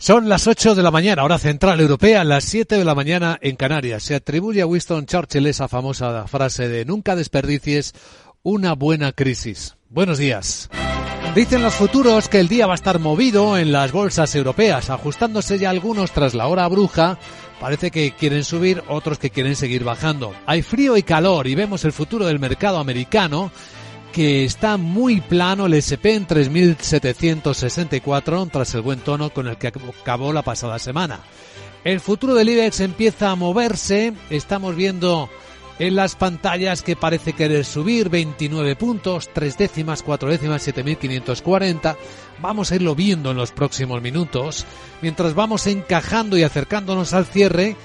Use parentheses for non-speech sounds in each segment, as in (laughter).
Son las 8 de la mañana, hora central europea, las 7 de la mañana en Canarias. Se atribuye a Winston Churchill esa famosa frase de nunca desperdicies una buena crisis. Buenos días. Dicen los futuros que el día va a estar movido en las bolsas europeas, ajustándose ya algunos tras la hora bruja. Parece que quieren subir, otros que quieren seguir bajando. Hay frío y calor y vemos el futuro del mercado americano que está muy plano el SP en 3.764 tras el buen tono con el que acabó la pasada semana. El futuro del IBEX empieza a moverse, estamos viendo en las pantallas que parece querer subir 29 puntos, 3 décimas, 4 décimas, 7.540. Vamos a irlo viendo en los próximos minutos, mientras vamos encajando y acercándonos al cierre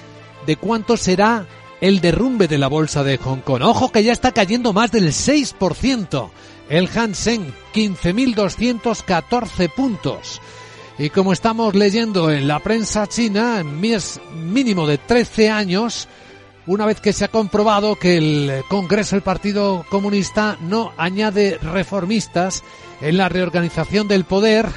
de cuánto será el derrumbe de la bolsa de Hong Kong. Ojo que ya está cayendo más del 6%. El Hansen, 15.214 puntos. Y como estamos leyendo en la prensa china, mínimo de 13 años, una vez que se ha comprobado que el Congreso del Partido Comunista no añade reformistas en la reorganización del poder,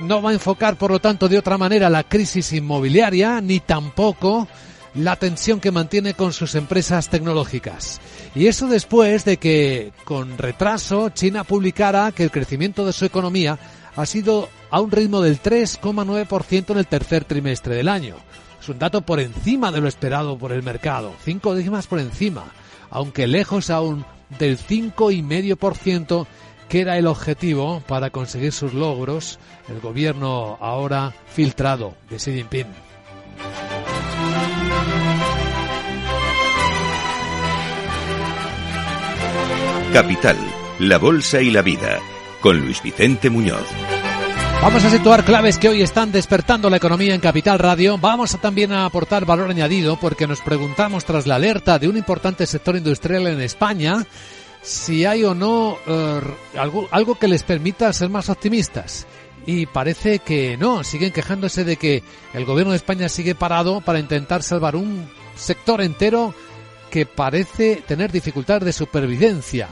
no va a enfocar, por lo tanto, de otra manera la crisis inmobiliaria, ni tampoco la tensión que mantiene con sus empresas tecnológicas. Y eso después de que, con retraso, China publicara que el crecimiento de su economía ha sido a un ritmo del 3,9% en el tercer trimestre del año. Es un dato por encima de lo esperado por el mercado, cinco décimas por encima, aunque lejos aún del 5,5% que era el objetivo para conseguir sus logros el gobierno ahora filtrado de Xi Jinping. Capital, la Bolsa y la Vida, con Luis Vicente Muñoz. Vamos a situar claves que hoy están despertando la economía en Capital Radio. Vamos a también a aportar valor añadido porque nos preguntamos tras la alerta de un importante sector industrial en España si hay o no eh, algo, algo que les permita ser más optimistas. Y parece que no, siguen quejándose de que el gobierno de España sigue parado para intentar salvar un sector entero que parece tener dificultades de supervivencia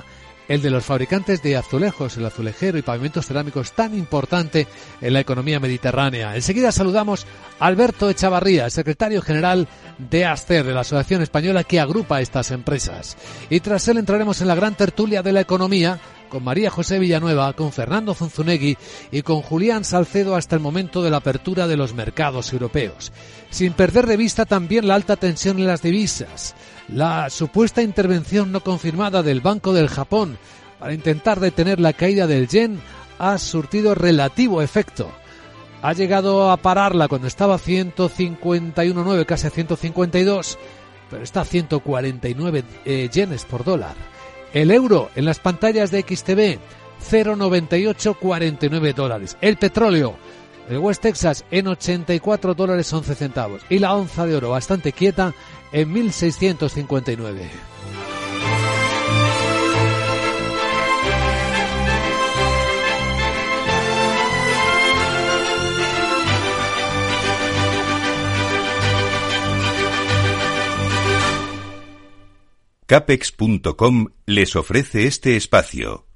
el de los fabricantes de azulejos, el azulejero y pavimentos cerámicos tan importante en la economía mediterránea. Enseguida saludamos a Alberto Echavarría, secretario general de ASCER, de la Asociación Española que agrupa estas empresas. Y tras él entraremos en la gran tertulia de la economía con María José Villanueva, con Fernando Zunzunegui y con Julián Salcedo hasta el momento de la apertura de los mercados europeos. Sin perder de vista también la alta tensión en las divisas, la supuesta intervención no confirmada del Banco del Japón para intentar detener la caída del yen ha surtido relativo efecto. Ha llegado a pararla cuando estaba a 151,9, casi a 152, pero está a 149 eh, yenes por dólar. El euro en las pantallas de XTV, 0,9849 dólares. El petróleo, el West Texas en 84 dólares 11 centavos. Y la onza de oro bastante quieta en 1659. Capex.com les ofrece este espacio.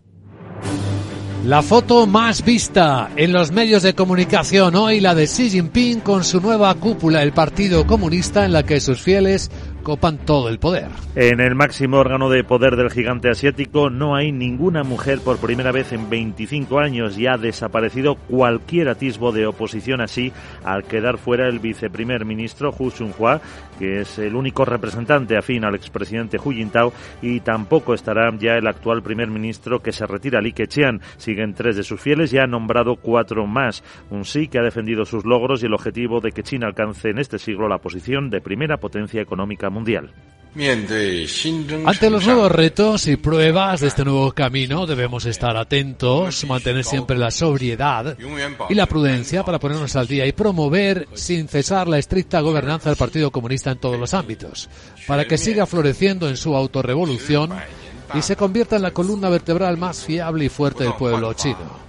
La foto más vista en los medios de comunicación hoy, la de Xi Jinping con su nueva cúpula, el Partido Comunista, en la que sus fieles copan todo el poder. En el máximo órgano de poder del gigante asiático no hay ninguna mujer por primera vez en 25 años y ha desaparecido cualquier atisbo de oposición así al quedar fuera el viceprimer ministro Hu Chunhua, que es el único representante afín al expresidente Hu Jintao y tampoco estará ya el actual primer ministro que se retira Li Keqiang. Siguen tres de sus fieles y ha nombrado cuatro más. Un sí que ha defendido sus logros y el objetivo de que China alcance en este siglo la posición de primera potencia económica mundial. Ante los nuevos retos y pruebas de este nuevo camino debemos estar atentos, mantener siempre la sobriedad y la prudencia para ponernos al día y promover sin cesar la estricta gobernanza del Partido Comunista en todos los ámbitos, para que siga floreciendo en su autorrevolución y se convierta en la columna vertebral más fiable y fuerte del pueblo chino.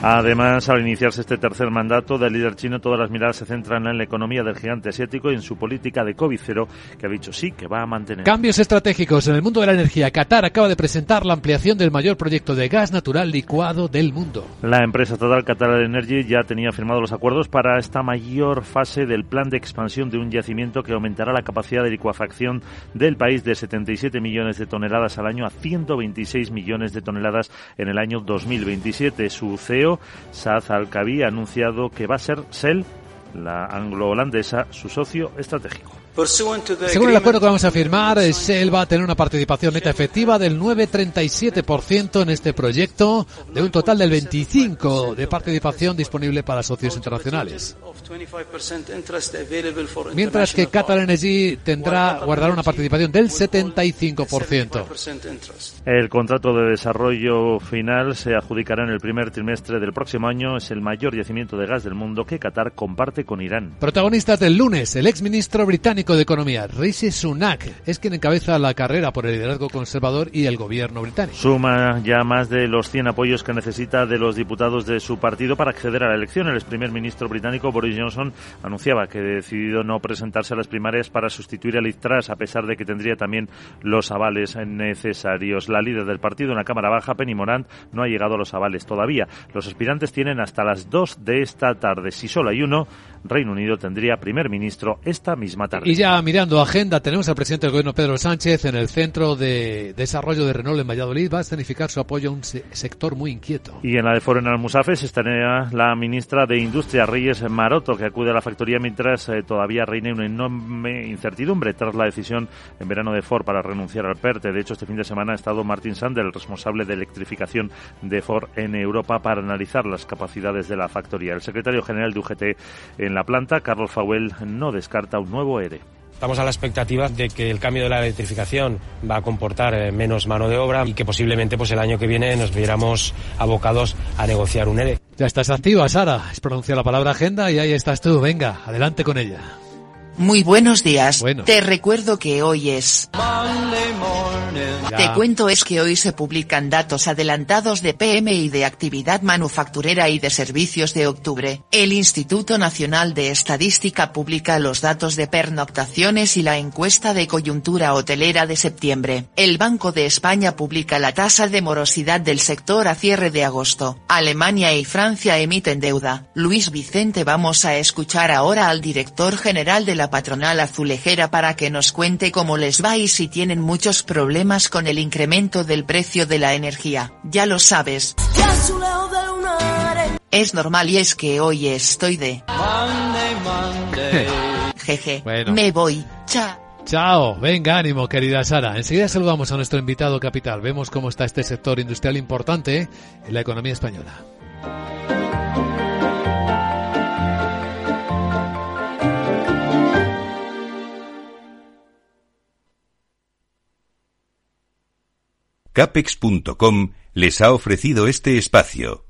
Además, al iniciarse este tercer mandato del líder chino, todas las miradas se centran en la economía del gigante asiático y en su política de COVID cero, que ha dicho sí que va a mantener. Cambios estratégicos en el mundo de la energía. Qatar acaba de presentar la ampliación del mayor proyecto de gas natural licuado del mundo. La empresa estatal Qatar Energy ya tenía firmado los acuerdos para esta mayor fase del plan de expansión de un yacimiento que aumentará la capacidad de licuafacción del país de 77 millones de toneladas al año a 126 millones de toneladas en el año 2027. Su CEO Saad Al-Kabi ha anunciado que va a ser Shell, la anglo-holandesa, su socio estratégico. Según el acuerdo que vamos a firmar, Shell va a tener una participación neta efectiva del 9,37% en este proyecto, de un total del 25% de participación disponible para socios internacionales. Mientras que Qatar Energy tendrá guardará una participación del 75%. El contrato de desarrollo final se adjudicará en el primer trimestre del próximo año. Es el mayor yacimiento de gas del mundo que Qatar comparte con Irán. Protagonistas del lunes, el exministro británico de Economía, Rishi Sunak, es quien encabeza la carrera por el liderazgo conservador y el gobierno británico. Suma ya más de los 100 apoyos que necesita de los diputados de su partido para acceder a la elección. El ex primer ministro británico Boris Johnson anunciaba que decidido no presentarse a las primarias para sustituir a Liz Truss, a pesar de que tendría también los avales necesarios. La líder del partido en la Cámara Baja, Penny Morant, no ha llegado a los avales todavía. Los aspirantes tienen hasta las 2 de esta tarde. Si solo hay uno, Reino Unido tendría primer ministro esta misma tarde. Ya mirando agenda, tenemos al presidente del gobierno Pedro Sánchez en el Centro de Desarrollo de Renault en Valladolid. Va a escenificar su apoyo a un sector muy inquieto. Y en la de Foro en Almusafes estará la ministra de Industria, Reyes Maroto, que acude a la factoría mientras eh, todavía reina una enorme incertidumbre tras la decisión en verano de Ford para renunciar al PERTE. De hecho, este fin de semana ha estado Martin Sander, el responsable de electrificación de Ford en Europa, para analizar las capacidades de la factoría. El secretario general de UGT en la planta, Carlos Fauel, no descarta un nuevo ERE. Estamos a la expectativa de que el cambio de la electrificación va a comportar eh, menos mano de obra y que posiblemente pues el año que viene nos viéramos abocados a negociar un ERE. Ya estás activa, Sara. Es pronunciar la palabra agenda y ahí estás tú. Venga, adelante con ella. Muy buenos días. Te recuerdo que hoy es... Te cuento es que hoy se publican datos adelantados de PMI de actividad manufacturera y de servicios de octubre. El Instituto Nacional de Estadística publica los datos de pernoctaciones y la encuesta de coyuntura hotelera de septiembre. El Banco de España publica la tasa de morosidad del sector a cierre de agosto. Alemania y Francia emiten deuda. Luis Vicente vamos a escuchar ahora al director general de la patronal azulejera para que nos cuente cómo les va y si tienen muchos problemas con el incremento del precio de la energía. Ya lo sabes. Es normal y es que hoy estoy de... Jeje, me voy. Chao. Chao, venga, ánimo, querida Sara. Enseguida saludamos a nuestro invitado capital. Vemos cómo está este sector industrial importante en la economía española. Capex.com les ha ofrecido este espacio.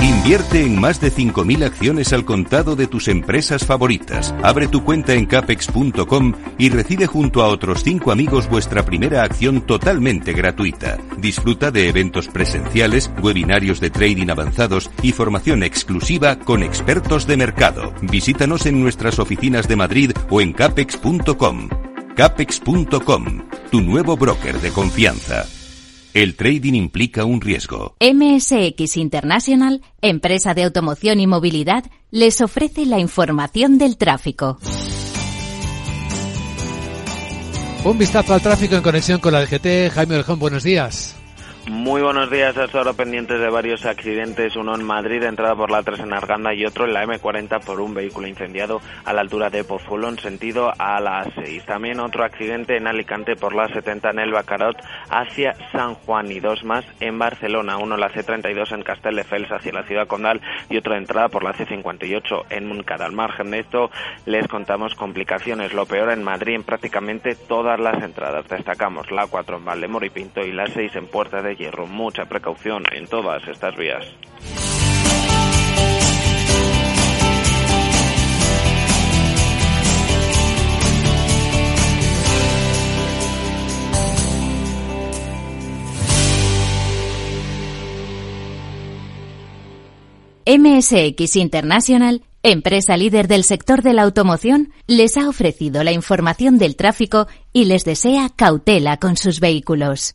Invierte en más de 5.000 acciones al contado de tus empresas favoritas. Abre tu cuenta en capex.com y recibe junto a otros 5 amigos vuestra primera acción totalmente gratuita. Disfruta de eventos presenciales, webinarios de trading avanzados y formación exclusiva con expertos de mercado. Visítanos en nuestras oficinas de Madrid o en capex.com. Capex.com, tu nuevo broker de confianza. El trading implica un riesgo. MSX International, empresa de automoción y movilidad, les ofrece la información del tráfico. Un vistazo al tráfico en conexión con la DGT. Jaime Orjón, buenos días. Muy buenos días, hasta ahora pendientes de varios accidentes, uno en Madrid, entrada por la 3 en Arganda y otro en la M40 por un vehículo incendiado a la altura de Pozuelo en sentido a la 6. También otro accidente en Alicante por la 70 en el Bacarot hacia San Juan y dos más en Barcelona, uno en la C32 en Castelldefels hacia la ciudad condal y otro entrada por la C58 en Montcada. Al margen de esto les contamos complicaciones, lo peor en Madrid en prácticamente todas las entradas. Destacamos la 4 en Valdemoro y Pinto y la 6 en Puerta de hierro. Mucha precaución en todas estas vías. MSX International, empresa líder del sector de la automoción, les ha ofrecido la información del tráfico y les desea cautela con sus vehículos.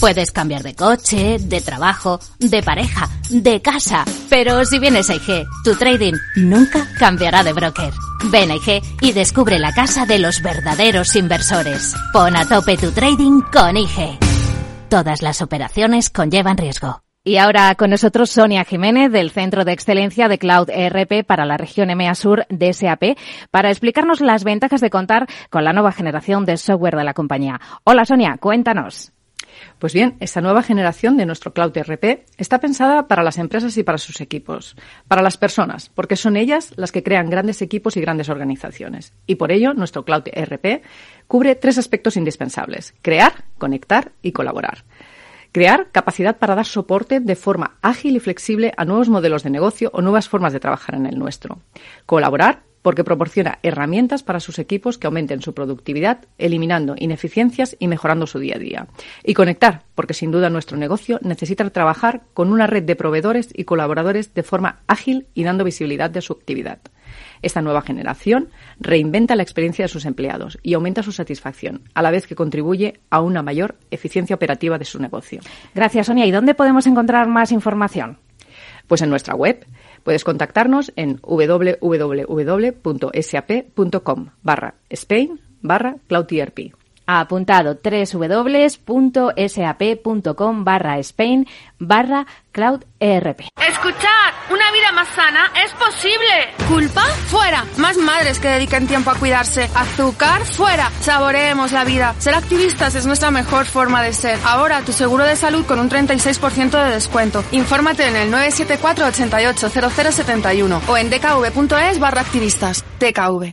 Puedes cambiar de coche, de trabajo, de pareja, de casa, pero si vienes a IG, tu trading nunca cambiará de broker. Ven a IG y descubre la casa de los verdaderos inversores. Pon a tope tu trading con IG. Todas las operaciones conllevan riesgo. Y ahora con nosotros Sonia Jiménez del Centro de Excelencia de Cloud ERP para la región EMEA Sur de SAP para explicarnos las ventajas de contar con la nueva generación de software de la compañía. Hola Sonia, cuéntanos. Pues bien, esta nueva generación de nuestro Cloud ERP está pensada para las empresas y para sus equipos, para las personas, porque son ellas las que crean grandes equipos y grandes organizaciones. Y por ello, nuestro Cloud ERP cubre tres aspectos indispensables, crear, conectar y colaborar. Crear capacidad para dar soporte de forma ágil y flexible a nuevos modelos de negocio o nuevas formas de trabajar en el nuestro. Colaborar porque proporciona herramientas para sus equipos que aumenten su productividad, eliminando ineficiencias y mejorando su día a día. Y conectar, porque sin duda nuestro negocio necesita trabajar con una red de proveedores y colaboradores de forma ágil y dando visibilidad de su actividad. Esta nueva generación reinventa la experiencia de sus empleados y aumenta su satisfacción, a la vez que contribuye a una mayor eficiencia operativa de su negocio. Gracias, Sonia. ¿Y dónde podemos encontrar más información? Pues en nuestra web. Puedes contactarnos en www.sap.com barra Spain barra CloudERP apuntado www.sap.com barra Spain barra Cloud ERP. Escuchad, una vida más sana es posible. ¿Culpa? Fuera. Más madres que dediquen tiempo a cuidarse. Azúcar? Fuera. Saboreemos la vida. Ser activistas es nuestra mejor forma de ser. Ahora tu seguro de salud con un 36% de descuento. Infórmate en el 974 88 0071 o en dkv.es barra activistas. DKV.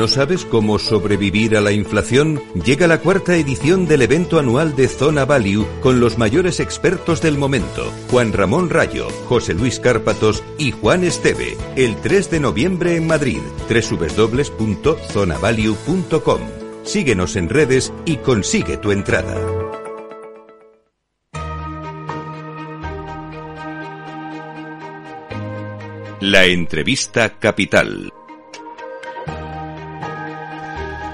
¿No sabes cómo sobrevivir a la inflación? Llega la cuarta edición del evento anual de Zona Value con los mayores expertos del momento, Juan Ramón Rayo, José Luis Cárpatos y Juan Esteve, el 3 de noviembre en Madrid, www.zonavalue.com. Síguenos en redes y consigue tu entrada. La entrevista capital.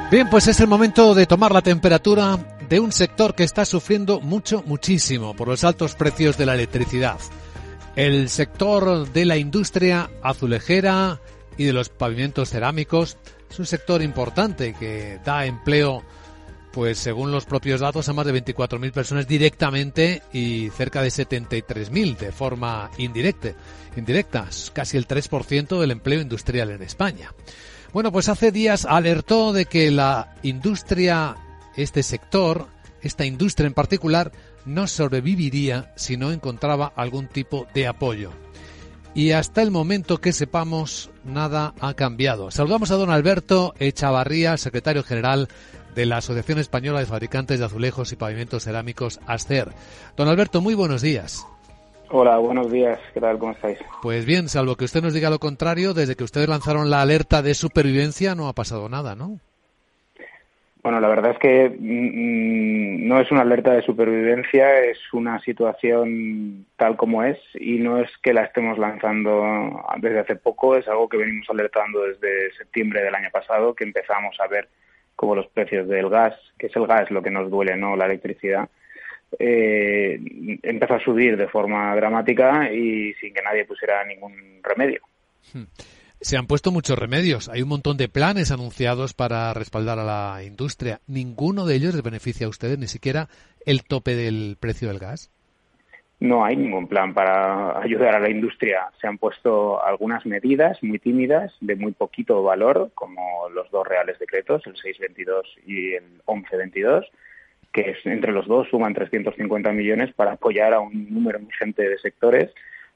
Bien, pues es el momento de tomar la temperatura de un sector que está sufriendo mucho, muchísimo por los altos precios de la electricidad. El sector de la industria azulejera y de los pavimentos cerámicos es un sector importante que da empleo, pues según los propios datos, a más de 24.000 personas directamente y cerca de 73.000 de forma indirecta, indirecta, casi el 3% del empleo industrial en España. Bueno, pues hace días alertó de que la industria, este sector, esta industria en particular, no sobreviviría si no encontraba algún tipo de apoyo. Y hasta el momento que sepamos, nada ha cambiado. Saludamos a don Alberto Echavarría, secretario general de la Asociación Española de Fabricantes de Azulejos y Pavimentos Cerámicos, ASCER. Don Alberto, muy buenos días. Hola, buenos días. ¿Qué tal? ¿Cómo estáis? Pues bien, salvo que usted nos diga lo contrario, desde que ustedes lanzaron la alerta de supervivencia no ha pasado nada, ¿no? Bueno, la verdad es que mm, mm, no es una alerta de supervivencia, es una situación tal como es y no es que la estemos lanzando desde hace poco, es algo que venimos alertando desde septiembre del año pasado, que empezamos a ver como los precios del gas, que es el gas lo que nos duele, no la electricidad, eh, empezó a subir de forma dramática y sin que nadie pusiera ningún remedio. Hmm. Se han puesto muchos remedios. Hay un montón de planes anunciados para respaldar a la industria. ¿Ninguno de ellos les beneficia a ustedes? ¿Ni siquiera el tope del precio del gas? No hay ningún plan para ayudar a la industria. Se han puesto algunas medidas muy tímidas, de muy poquito valor, como los dos reales decretos, el 622 y el 1122, que entre los dos suman 350 millones para apoyar a un número ingente de sectores.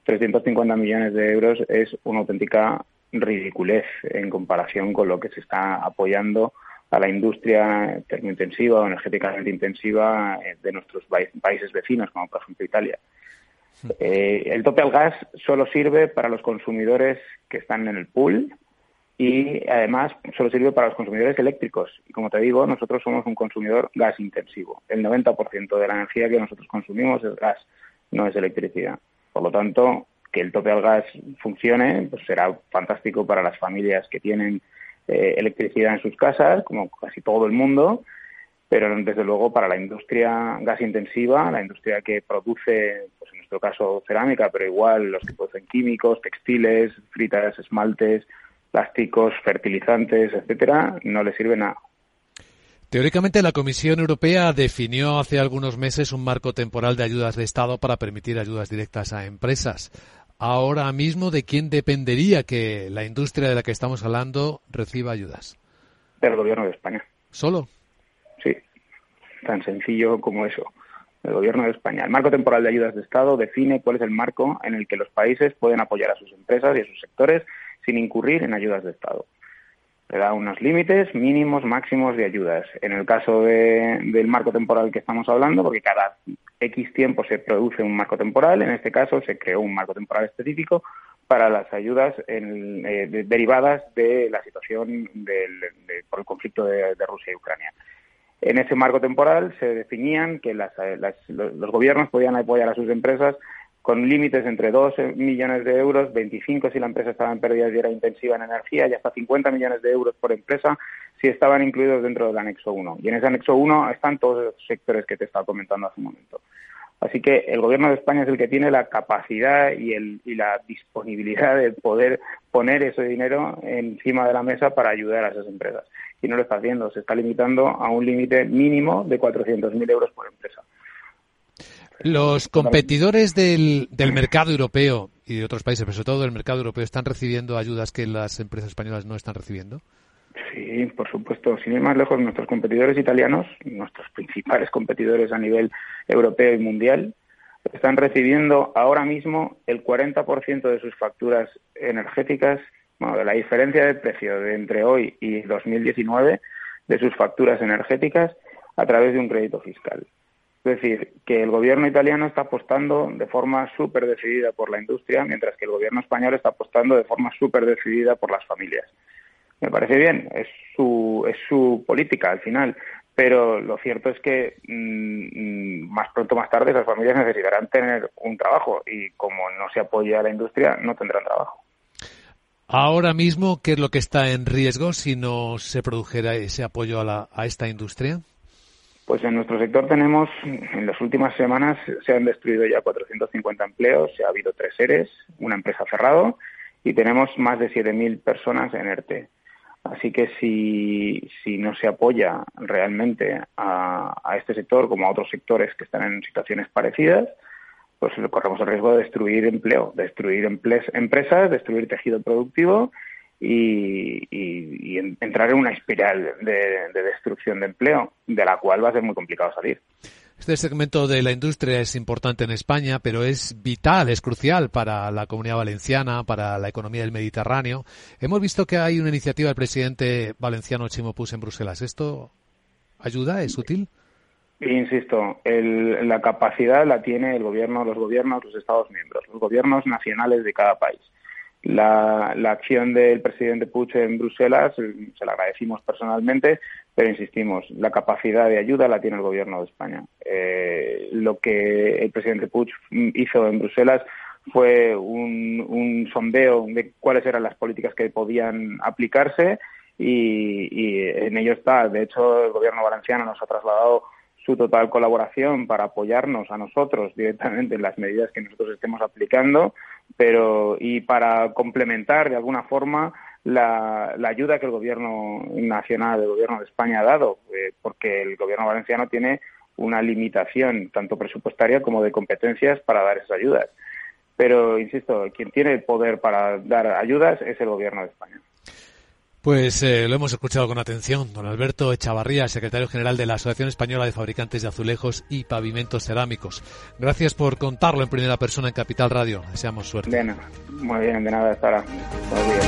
350 millones de euros es una auténtica ridiculez en comparación con lo que se está apoyando a la industria termointensiva o energéticamente intensiva eh, de nuestros países vecinos, como por ejemplo Italia. Eh, el tope al gas solo sirve para los consumidores que están en el pool y además solo sirve para los consumidores eléctricos. Y como te digo, nosotros somos un consumidor gas intensivo. El 90% de la energía que nosotros consumimos es gas, no es electricidad. Por lo tanto, que el tope al gas funcione, pues será fantástico para las familias que tienen eh, electricidad en sus casas, como casi todo el mundo, pero desde luego para la industria gas intensiva, la industria que produce, pues en nuestro caso cerámica, pero igual los que producen químicos, textiles, fritas, esmaltes, plásticos, fertilizantes, etcétera, no le sirve nada. Teóricamente, la Comisión Europea definió hace algunos meses un marco temporal de ayudas de Estado para permitir ayudas directas a empresas ahora mismo de quién dependería que la industria de la que estamos hablando reciba ayudas? Del gobierno de España. ¿Solo? Sí, tan sencillo como eso. El gobierno de España. El marco temporal de ayudas de Estado define cuál es el marco en el que los países pueden apoyar a sus empresas y a sus sectores sin incurrir en ayudas de Estado le da unos límites mínimos, máximos de ayudas. En el caso del marco temporal que estamos hablando, porque cada X tiempo se produce un marco temporal, en este caso se creó un marco temporal específico para las ayudas eh, derivadas de la situación por el conflicto de, Rusia y Ucrania. En ese marco temporal se definían que los gobiernos podían apoyar a sus empresas con límites entre 2 millones de euros, 25 si la empresa estaba en pérdidas y era intensiva en energía, y hasta 50 millones de euros por empresa si estaban incluidos dentro del anexo 1. Y en ese anexo 1 están todos los sectores que te estaba comentando hace un momento. Así que el Gobierno de España es el que tiene la capacidad y, el, y la disponibilidad de poder poner ese dinero encima de la mesa para ayudar a esas empresas. Y no lo está haciendo, se está limitando a un límite mínimo de 400.000 euros por empresa. Los competidores del, del mercado europeo y de otros países, pero sobre todo del mercado europeo, ¿están recibiendo ayudas que las empresas españolas no están recibiendo? Sí, por supuesto. Sin ir más lejos, nuestros competidores italianos, nuestros principales competidores a nivel europeo y mundial, están recibiendo ahora mismo el 40% de sus facturas energéticas, bueno, de la diferencia de precio de entre hoy y 2019 de sus facturas energéticas a través de un crédito fiscal. Es decir, que el gobierno italiano está apostando de forma súper decidida por la industria, mientras que el gobierno español está apostando de forma súper decidida por las familias. Me parece bien, es su, es su política al final, pero lo cierto es que mm, más pronto o más tarde las familias necesitarán tener un trabajo y como no se apoya a la industria, no tendrán trabajo. Ahora mismo, ¿qué es lo que está en riesgo si no se produjera ese apoyo a, la, a esta industria? Pues en nuestro sector tenemos, en las últimas semanas se han destruido ya 450 empleos, se ha habido tres seres, una empresa cerrado y tenemos más de 7.000 personas en ERTE. Así que si, si no se apoya realmente a, a, este sector como a otros sectores que están en situaciones parecidas, pues corremos el riesgo de destruir empleo, destruir empresas, destruir tejido productivo y, entrar en una espiral de, destrucción de empleo, de la cual va a ser muy complicado salir. Este segmento de la industria es importante en España, pero es vital, es crucial para la comunidad valenciana, para la economía del Mediterráneo. Hemos visto que hay una iniciativa del presidente valenciano Chimo Puig en Bruselas. ¿Esto ayuda? ¿Es útil? Insisto, la capacidad la tiene el gobierno, los gobiernos, los Estados miembros, los gobiernos nacionales de cada país la, acción del presidente Puig en Bruselas, se la agradecimos personalmente, pero insistimos, la capacidad de ayuda la tiene el gobierno de España. Eh, lo que el presidente Puig hizo en Bruselas fue un, sondeo de cuáles eran las políticas que podían aplicarse y, y, en ello está. De hecho, el gobierno valenciano nos ha trasladado su total colaboración para apoyarnos a nosotros directamente en las medidas que nosotros estemos aplicando, pero y para complementar de alguna forma la, ayuda que el gobierno nacional, el gobierno de España ha dado, eh, porque el gobierno valenciano tiene una limitación tanto presupuestaria como de competencias para dar esas ayudas. Pero, insisto, quien tiene el poder para dar ayudas es el gobierno de España. Pues eh, lo hemos escuchado con atención. Don Alberto Echavarría, secretario general de la Asociación Española de Fabricantes de Azulejos y Pavimentos Cerámicos. Gracias por contarlo en primera persona en Capital Radio. Deseamos suerte. De nada. Muy bien, de nada, Sara. Buenos días.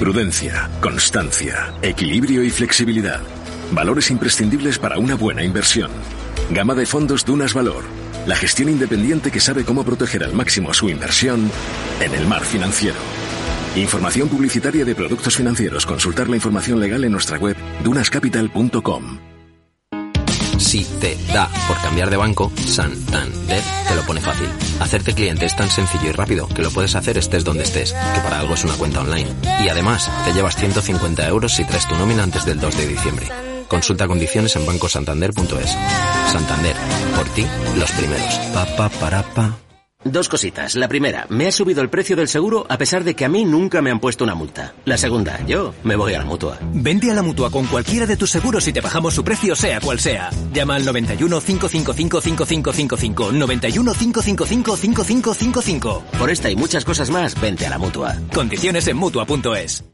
Prudencia, constancia, equilibrio y flexibilidad. Valores imprescindibles para una buena inversión. Gama de fondos Dunas Valor la gestión independiente que sabe cómo proteger al máximo su inversión en el mar financiero. Información publicitaria de productos financieros. Consultar la información legal en nuestra web dunascapital.com. Si te da por cambiar de banco, Santander te lo pone fácil. Hacerte cliente es tan sencillo y rápido que lo puedes hacer estés donde estés, que para algo es una cuenta online. Y además, te llevas 150 euros si traes tu nómina antes del 2 de diciembre. Consulta condiciones en bancosantander.es. Santander, por ti, los primeros. Pa, pa, para, pa. Dos cositas. La primera, me ha subido el precio del seguro a pesar de que a mí nunca me han puesto una multa. La segunda, yo me voy a la mutua. Vende a la mutua con cualquiera de tus seguros y te bajamos su precio, sea cual sea. Llama al 91 555 5555. 91 555 5555. Por esta y muchas cosas más, vente a la mutua. Condiciones en mutua.es.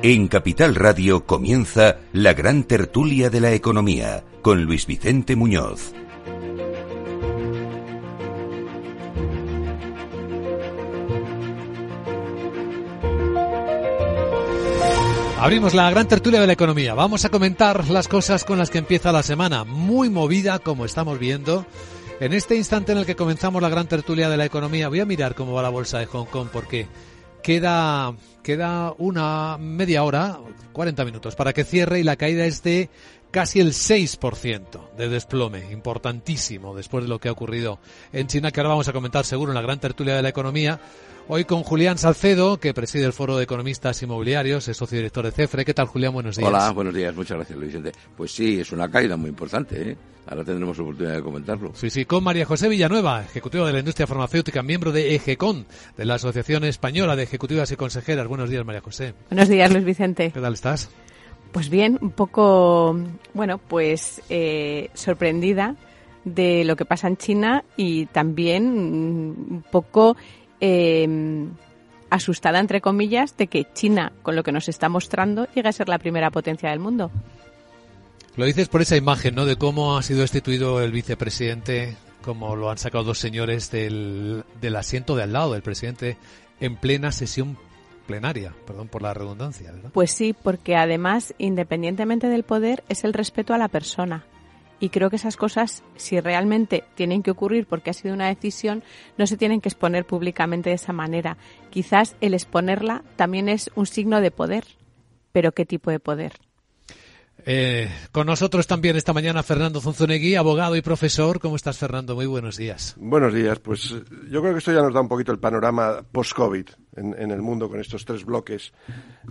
En Capital Radio comienza la gran tertulia de la economía con Luis Vicente Muñoz. Abrimos la gran tertulia de la economía. Vamos a comentar las cosas con las que empieza la semana. Muy movida, como estamos viendo. En este instante en el que comenzamos la gran tertulia de la economía, voy a mirar cómo va la bolsa de Hong Kong porque queda, queda una media hora, 40 minutos para que cierre y la caída es de casi el 6% de desplome, importantísimo después de lo que ha ocurrido en China, que ahora vamos a comentar seguro en la gran tertulia de la economía. Hoy con Julián Salcedo, que preside el Foro de Economistas Inmobiliarios, es socio director de CEFRE. ¿Qué tal, Julián? Buenos días. Hola, buenos días. Muchas gracias, Luis Vicente. Pues sí, es una caída muy importante, ¿eh? Ahora tendremos oportunidad de comentarlo. Sí, sí, con María José Villanueva, ejecutiva de la industria farmacéutica, miembro de EGECON, de la Asociación Española de Ejecutivas y Consejeras. Buenos días, María José. Buenos días, Luis Vicente. ¿Qué tal estás? Pues bien, un poco, bueno, pues eh, sorprendida de lo que pasa en China y también un poco em, asustada, entre comillas, de que China, con lo que nos está mostrando, llegue a ser la primera potencia del mundo. Lo dices por esa imagen, ¿no? De cómo ha sido destituido el vicepresidente, como lo han sacado dos señores del, del asiento de al lado del presidente en plena sesión plenaria, perdón por la redundancia. ¿verdad? Pues sí, porque además, independientemente del poder, es el respeto a la persona. Y creo que esas cosas, si realmente tienen que ocurrir porque ha sido una decisión, no se tienen que exponer públicamente de esa manera. Quizás el exponerla también es un signo de poder. Pero ¿qué tipo de poder? Eh, con nosotros también esta mañana Fernando Zunzunegui, abogado y profesor. ¿Cómo estás, Fernando? Muy buenos días. Buenos días. Pues yo creo que esto ya nos da un poquito el panorama post-COVID en, el mundo con estos tres bloques.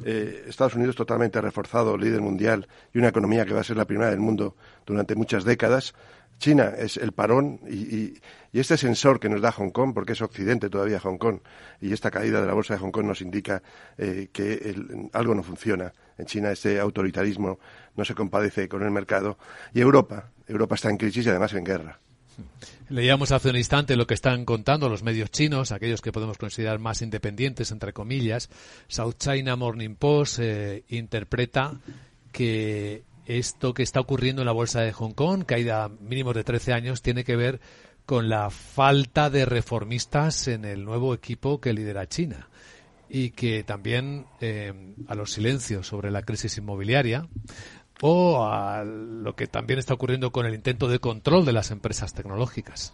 Eh, Estados Unidos totalmente reforzado, líder mundial y una economía que va a ser la primera del mundo durante muchas décadas. China es el parón y, este sensor que nos da Hong Kong, porque es Occidente todavía Hong Kong, y esta caída de la bolsa de Hong Kong nos indica eh, que algo no funciona. En China este autoritarismo no se compadece con el mercado. Y Europa, Europa está en crisis y además en guerra. Leíamos hace un instante lo que están contando los medios chinos, aquellos que podemos considerar más independientes, entre comillas. South China Morning Post eh, interpreta que esto que está ocurriendo en la bolsa de Hong Kong, caída mínimos de 13 años, tiene que ver con la falta de reformistas en el nuevo equipo que lidera China y que también eh, a los silencios sobre la crisis inmobiliaria o a lo que también está ocurriendo con el intento de control de las empresas tecnológicas.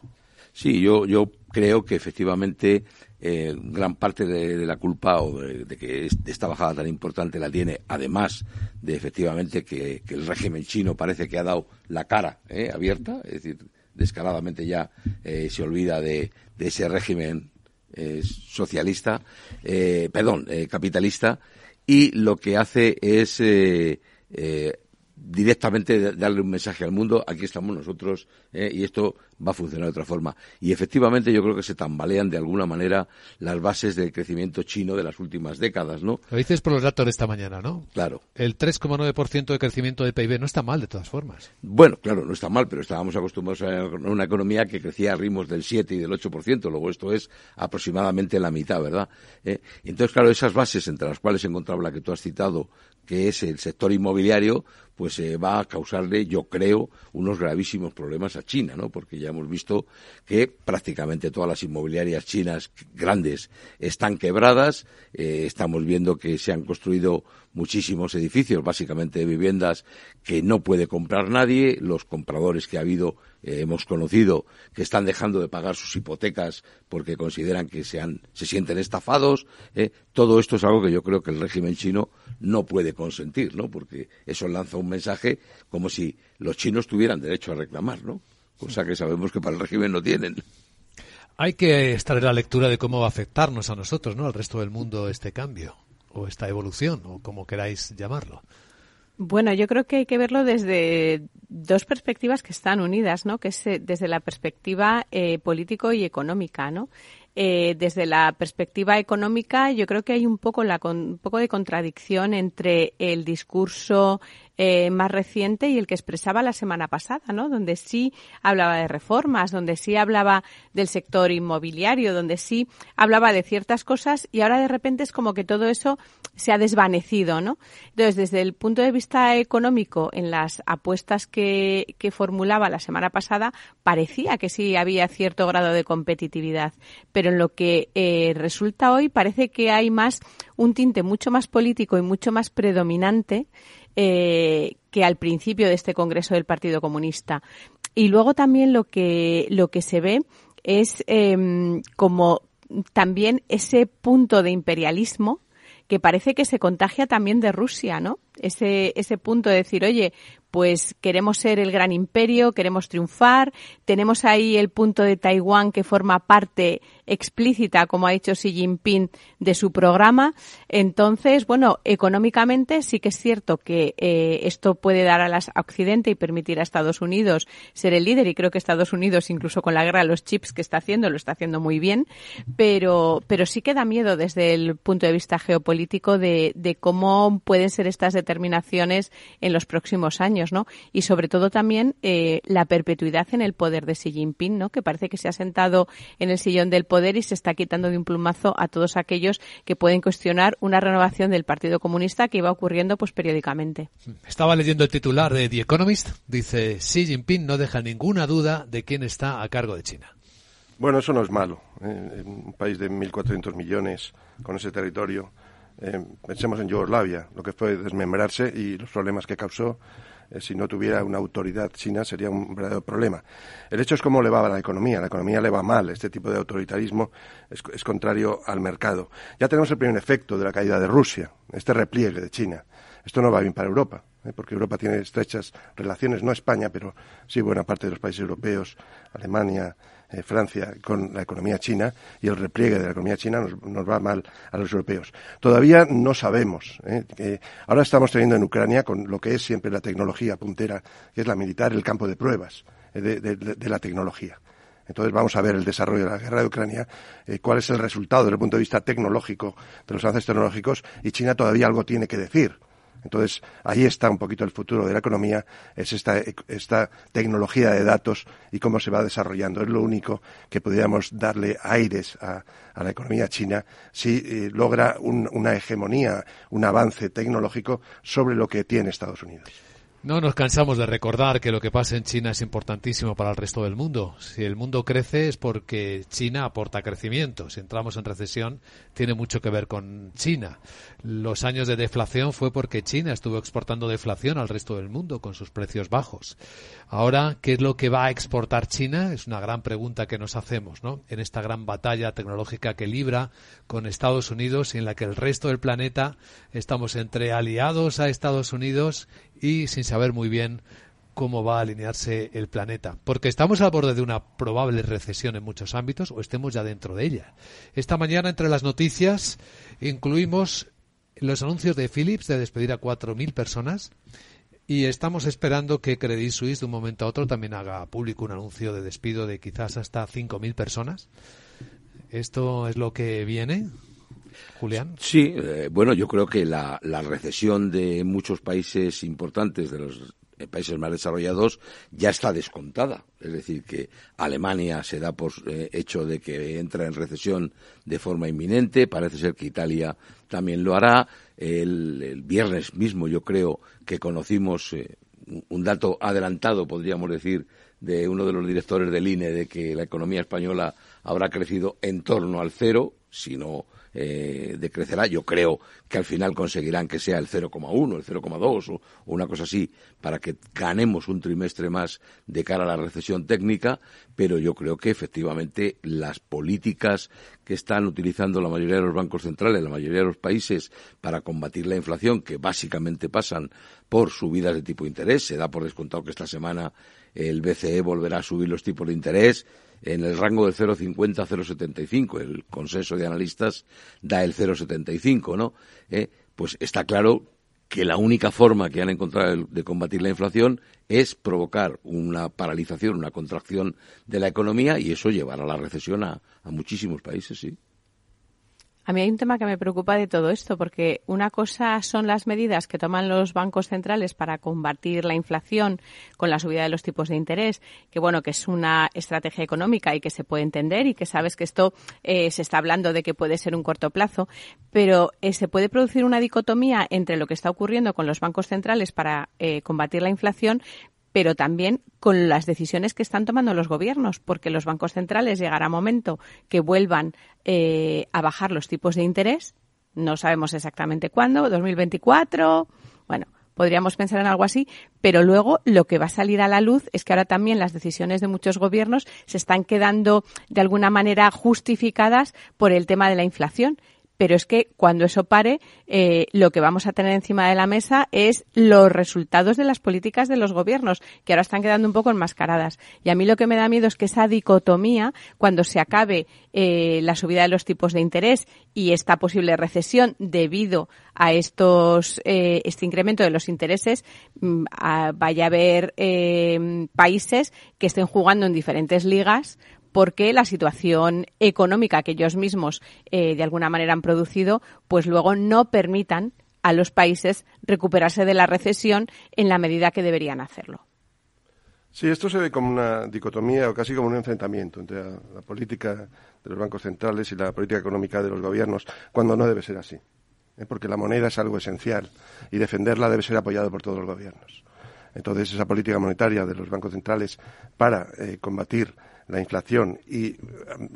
Sí, yo, yo creo que efectivamente eh, gran parte de, la culpa o de, que esta bajada tan importante la tiene, además de efectivamente que, el régimen chino parece que ha dado la cara eh, abierta, es decir, descaradamente ya eh, se olvida de, ese régimen socialista, perdón, capitalista, y lo que hace es directamente darle un mensaje al mundo, aquí estamos nosotros y esto va a funcionar de otra forma. Y efectivamente yo creo que se tambalean de alguna manera las bases del crecimiento chino de las últimas décadas, ¿no? Lo dices por los datos de esta mañana, ¿no? Claro. El 3,9% de crecimiento de PIB no está mal de todas formas. Bueno, claro, no está mal, pero estábamos acostumbrados a una economía que crecía a ritmos del 7 y del 8%, luego esto es aproximadamente la mitad, ¿verdad? Eh, entonces, claro, esas bases entre las cuales se encontraba la que tú has citado, que es el sector inmobiliario, pues eh, va a causarle, yo creo, unos gravísimos problemas a China, ¿no? Porque ya hemos visto que prácticamente todas las inmobiliarias chinas grandes están quebradas, eh, estamos viendo que se han construido muchísimos edificios, básicamente viviendas que no puede comprar nadie, los compradores que ha habido eh, hemos conocido que están dejando de pagar sus hipotecas porque consideran que se, se sienten estafados. Eh. Todo esto es algo que yo creo que el régimen chino no puede consentir, ¿no? Porque eso lanza un mensaje como si los chinos tuvieran derecho a reclamar, ¿no? Cosa que sabemos que para el régimen no tienen. Hay que estar en la lectura de cómo va a afectarnos a nosotros, ¿no? Al resto del mundo este cambio o esta evolución o como queráis llamarlo. Bueno, yo creo que hay que verlo desde dos perspectivas que están unidas, ¿no? Que es eh, desde la perspectiva eh, político y económica, ¿no? Eh, desde la perspectiva económica, yo creo que hay un poco, la, un poco de contradicción entre el discurso eh, más reciente y el que expresaba la semana pasada, ¿no? Donde sí hablaba de reformas, donde sí hablaba del sector inmobiliario, donde sí hablaba de ciertas cosas y ahora de repente es como que todo eso se ha desvanecido, ¿no? Entonces, desde el punto de vista económico, en las apuestas que, que formulaba la semana pasada, parecía que sí había cierto grado de competitividad, pero en lo que eh, resulta hoy parece que hay más un tinte mucho más político y mucho más predominante eh, que al principio de este Congreso del Partido Comunista. Y luego también lo que, lo que se ve es em, como también ese punto de imperialismo que parece que se contagia también de Rusia, ¿no? Ese, ese punto de decir, oye, pues queremos ser el gran imperio, queremos triunfar. Tenemos ahí el punto de Taiwán que forma parte explícita, como ha dicho Xi Jinping, de su programa. Entonces, bueno, económicamente sí que es cierto que eh, esto puede dar a, las, Occidente y permitir a Estados Unidos ser el líder. Y creo que Estados Unidos, incluso con la guerra de los chips que está haciendo, lo está haciendo muy bien. Pero, pero sí que da miedo desde el punto de vista geopolítico de, de cómo pueden ser estas determinaciones en los próximos años. Y sobre todo también eh, la perpetuidad en el poder de Xi Jinping, ¿no? Que parece que se ha sentado en el sillón del poder y se está quitando de un plumazo a todos aquellos que pueden cuestionar una renovación del Partido Comunista que iba ocurriendo pues periódicamente. Estaba leyendo el titular de The Economist, dice Xi Jinping no deja ninguna duda de quién está a cargo de China. Bueno, eso no es malo. ¿eh? un país de 1.400 millones con ese territorio. Eh, pensemos en Yugoslavia, lo que fue desmembrarse y los problemas que causó eh, si no tuviera una autoridad china sería un verdadero problema. El hecho es cómo le va a la economía. La economía le va mal. Este tipo de autoritarismo es, contrario al mercado. Ya tenemos el primer efecto de la caída de Rusia, este repliegue de China. Esto no va bien para Europa, ¿eh? porque Europa tiene estrechas relaciones, no España, pero sí buena parte de los países europeos, Alemania, eh, Francia con la economía china y el repliegue de la economía china nos, va mal a los europeos. Todavía no sabemos. ¿eh? ahora estamos teniendo en Ucrania con lo que es siempre la tecnología puntera, que es la militar, el campo de pruebas. de, la tecnología. Entonces vamos a ver el desarrollo de la guerra de Ucrania, eh, cuál es el resultado desde el punto de vista tecnológico, de los avances tecnológicos, y China todavía algo tiene que decir. Entonces, ahí está un poquito el futuro de la economía, es esta, esta tecnología de datos y cómo se va desarrollando. Es lo único que podríamos darle aires a, la economía china si eh, logra una hegemonía, un avance tecnológico sobre lo que tiene Estados Unidos. No nos cansamos de recordar que lo que pasa en China es importantísimo para el resto del mundo. Si el mundo crece es porque China aporta crecimiento. Si entramos en recesión, tiene mucho que ver con China. Los años de deflación fue porque China estuvo exportando deflación al resto del mundo con sus precios bajos. Ahora, ¿qué es lo que va a exportar China? Es una gran pregunta que nos hacemos, ¿no? En esta gran batalla tecnológica que libra con Estados Unidos y en la que el resto del planeta estamos entre aliados a Estados Unidos y sin saber muy bien cómo va a alinearse el planeta, porque estamos al borde de una probable recesión en muchos ámbitos o estemos ya dentro de ella. Esta mañana entre las noticias incluimos los anuncios de Philips de despedir a 4.000 personas y estamos esperando que Credit Suisse de un momento a otro también haga público un anuncio de despido de quizás hasta 5.000 personas. ¿Esto es lo que viene? Julián. Sí, eh, bueno, yo creo que la, recesión de muchos países importantes, de los eh, países más desarrollados, ya está descontada. Es decir, que Alemania se da por eh, hecho de que entra en recesión de forma inminente. Parece ser que Italia también lo hará. El, viernes mismo yo creo que conocimos un dato adelantado, podríamos decir, de uno de los directores del INE de que la economía española habrá crecido en torno al cero, si no eh, decrecerá. Yo creo que al final conseguirán que sea el 0,1, el 0,2 o, una cosa así, para que ganemos un trimestre más de cara a la recesión técnica, pero yo creo que efectivamente las políticas que están utilizando la mayoría de los bancos centrales, la mayoría de los países para combatir la inflación, que básicamente pasan por subidas de tipo de interés, se da por descontado que esta semana el BCE volverá a subir los tipos de interés, en el rango del 0,50 a 0,75. El consenso de analistas da el 0,75, ¿no? Eh, pues está claro que la única forma que han encontrado de combatir la inflación es provocar una paralización, una contracción de la economía y eso llevará a la recesión a, a muchísimos países, sí. A mí hay un tema que me preocupa de todo esto, porque una cosa son las medidas que toman los bancos centrales para combatir la inflación con la subida de los tipos de interés, que bueno, que es una estrategia económica y que se puede entender y que sabes que esto eh, se está hablando de que puede ser un corto plazo, pero eh, se puede producir una dicotomía entre lo que está ocurriendo con los bancos centrales para eh, combatir la inflación, pero también con las decisiones que están tomando los gobiernos, porque los bancos centrales llegará momento que vuelvan eh, a bajar los tipos de interés. No sabemos exactamente cuándo, 2024. Bueno, podríamos pensar en algo así, pero luego lo que va a salir a la luz es que ahora también las decisiones de muchos gobiernos se están quedando de alguna manera justificadas por el tema de la inflación pero es que cuando eso pare, eh, lo que vamos a tener encima de la mesa es los resultados de las políticas de los gobiernos, que ahora están quedando un poco enmascaradas. Y a mí lo que me da miedo es que esa dicotomía, cuando se acabe eh, la subida de los tipos de interés y esta posible recesión debido a estos eh, este incremento de los intereses, mm, vaya a haber países que estén jugando en diferentes ligas porque la situación económica que ellos mismos eh, de alguna manera han producido, pues luego no permitan a los países recuperarse de la recesión en la medida que deberían hacerlo. Sí, esto se ve como una dicotomía o casi como un enfrentamiento entre la, política de los bancos centrales y la política económica de los gobiernos, cuando no debe ser así. ¿eh? Porque la moneda es algo esencial y defenderla debe ser apoyado por todos los gobiernos. Entonces, esa política monetaria de los bancos centrales para eh, combatir la inflación y um,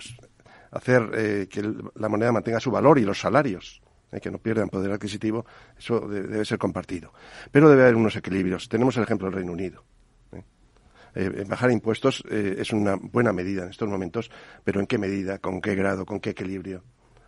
hacer eh, que la moneda mantenga su valor y los salarios, eh, que no pierdan poder adquisitivo, eso debe ser compartido. Pero debe haber unos equilibrios. Tenemos el ejemplo del Reino Unido. Eh, bajar impuestos es una buena medida en estos momentos, pero ¿en qué medida? ¿Con qué grado? ¿Con qué equilibrio?